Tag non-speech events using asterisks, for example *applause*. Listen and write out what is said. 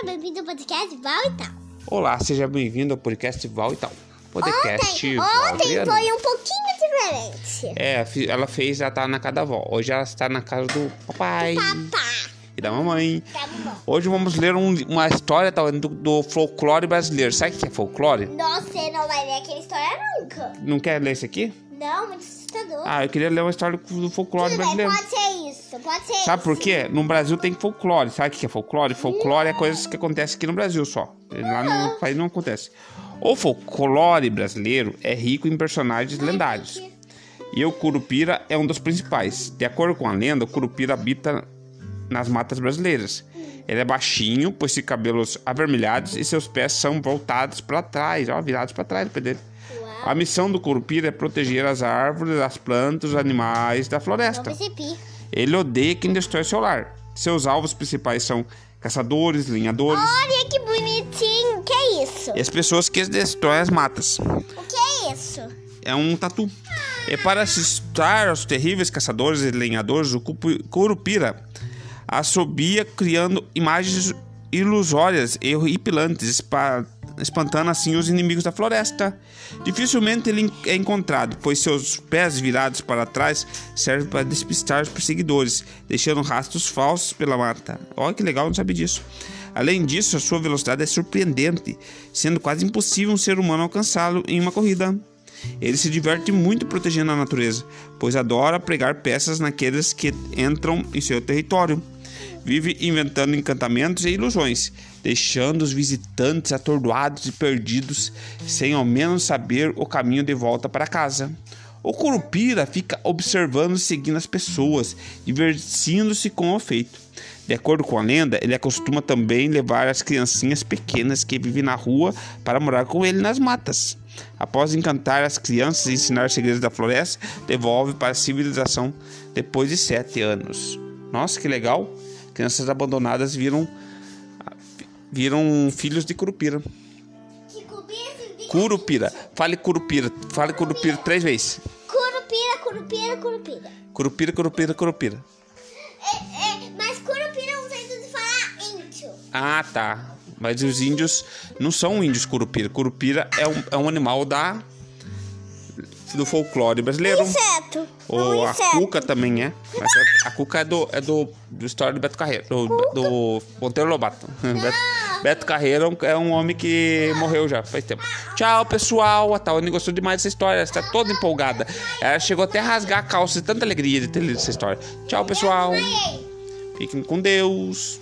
seja bem-vindo ao podcast Val e tal. Olá, seja bem-vindo ao podcast Val e tal. Podcast Ontem, Val ontem foi um pouquinho diferente. É, ela fez, ela tá na casa da avó. Hoje ela está na casa do papai Papá, e da mamãe. tá bom. Hoje vamos ler um- uma história tá, do, do folclore brasileiro. Sabe o que é folclore? Não, você não vai ler aquela história nunca. Não quer ler isso aqui? Não, muito assustador. Ah, eu queria ler uma história do folclore Tudo bem, brasileiro. pode ser pode ser Sabe por quê? No Brasil tem folclore. Sabe o que é folclore? Folclore é coisas que acontecem aqui no Brasil só. Lá no país não acontece. O folclore brasileiro é rico em personagens lendários. E o Curupira é um dos principais. De acordo com a lenda, o Curupira habita nas matas brasileiras. Ele é baixinho, possui cabelos avermelhados e seus pés são voltados para trás, ó, virados para trás pé dele. A missão do Curupira é proteger as árvores, as plantas, os animais da Não floresta. Ele odeia quem destrói seu lar. Seus alvos principais são caçadores, linhadores Olha que bonitinho. Que é isso? e as pessoas que destroem as matas. O que é isso? É um tatu. E para assustar aos terríveis caçadores e lenhadores, o Curupira assobia criando imagens ilusórias e horripilantes, espa- espantando assim os inimigos da floresta. Dificilmente ele é encontrado, pois seus pés virados para trás servem para despistar os perseguidores, deixando rastros falsos pela mata. Olha que legal, não sabia disso. Além disso, a sua velocidade é surpreendente, sendo quase impossível um ser humano alcançá-lo em uma corrida. Ele se diverte muito protegendo a natureza, pois adora pregar peças naqueles que entram em seu território. Vive inventando encantamentos e ilusões, deixando os visitantes atordoados e perdidos, sem ao menos saber o caminho de volta para casa. O Curupira fica observando e seguindo as pessoas, divertindo-se com o feito. De acordo com a lenda, ele acostuma também levar as criancinhas pequenas que vivem na rua para morar com ele nas matas. Após encantar as crianças e ensinar segredos da floresta, devolve para a civilização depois de sete anos. Nossa, que legal! Crianças abandonadas viram, viram filhos de Curupira. Curupira. Fale Curupira. Fale Curupira três vezes. Curupira, curupira, curupira. Curupira, Curupira, Curupira. É, é, mas curupira é um jeito de falar índio. Ah, tá. Mas os índios não são índios curupira. Curupira é um, é um animal da do folclore brasileiro. Inseto. É Ou a inseto. cuca também é. Mas a, a cuca é do, é do, do história do Beto Carreiro. Do, do Monteiro Lobato. *laughs* Beto, Beto Carreiro é um- é um homem que morreu já faz tempo. Tchau, pessoal. A Tawane gostou demais dessa história. Ela está toda empolgada. Ela chegou até a rasgar a calça de tanta alegria de ter lido essa história. Tchau, pessoal. Fiquem com Deus.